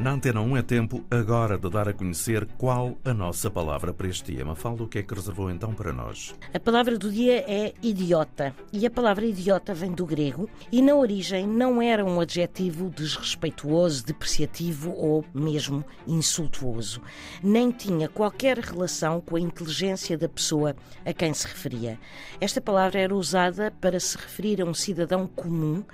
Na Antena 1 é tempo agora de dar a conhecer qual a nossa palavra para este dia. Mafalda, o que é que reservou então para nós? A palavra do dia é idiota. E a palavra idiota vem do grego e na origem não era um adjetivo desrespeituoso, depreciativo ou mesmo insultuoso. Nem tinha qualquer relação com a inteligência da pessoa a quem se referia. Esta palavra era usada para se referir a um cidadão comum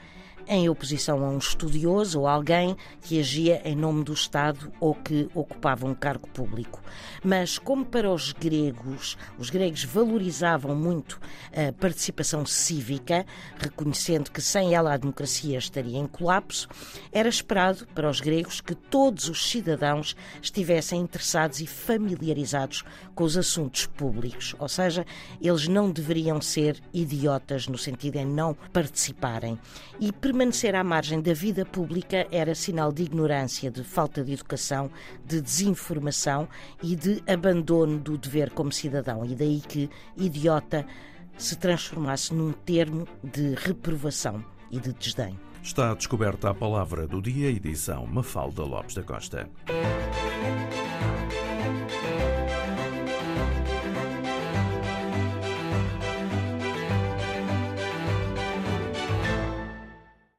em oposição a um estudioso ou alguém que agia em nome do Estado ou que ocupava um cargo público. Mas, como para os gregos, os gregos valorizavam muito a participação cívica, reconhecendo que sem ela a democracia estaria em colapso, era esperado para os gregos que todos os cidadãos estivessem interessados e familiarizados com os assuntos públicos, ou seja, eles não deveriam ser idiotas no sentido em não participarem. E permanecer à margem da vida pública era sinal de ignorância, de falta de educação, de desinformação e de abandono do dever como cidadão. E daí que idiota se transformasse num termo de reprovação e de desdém. Está descoberta a palavra do dia, edição Mafalda Lopes da Costa.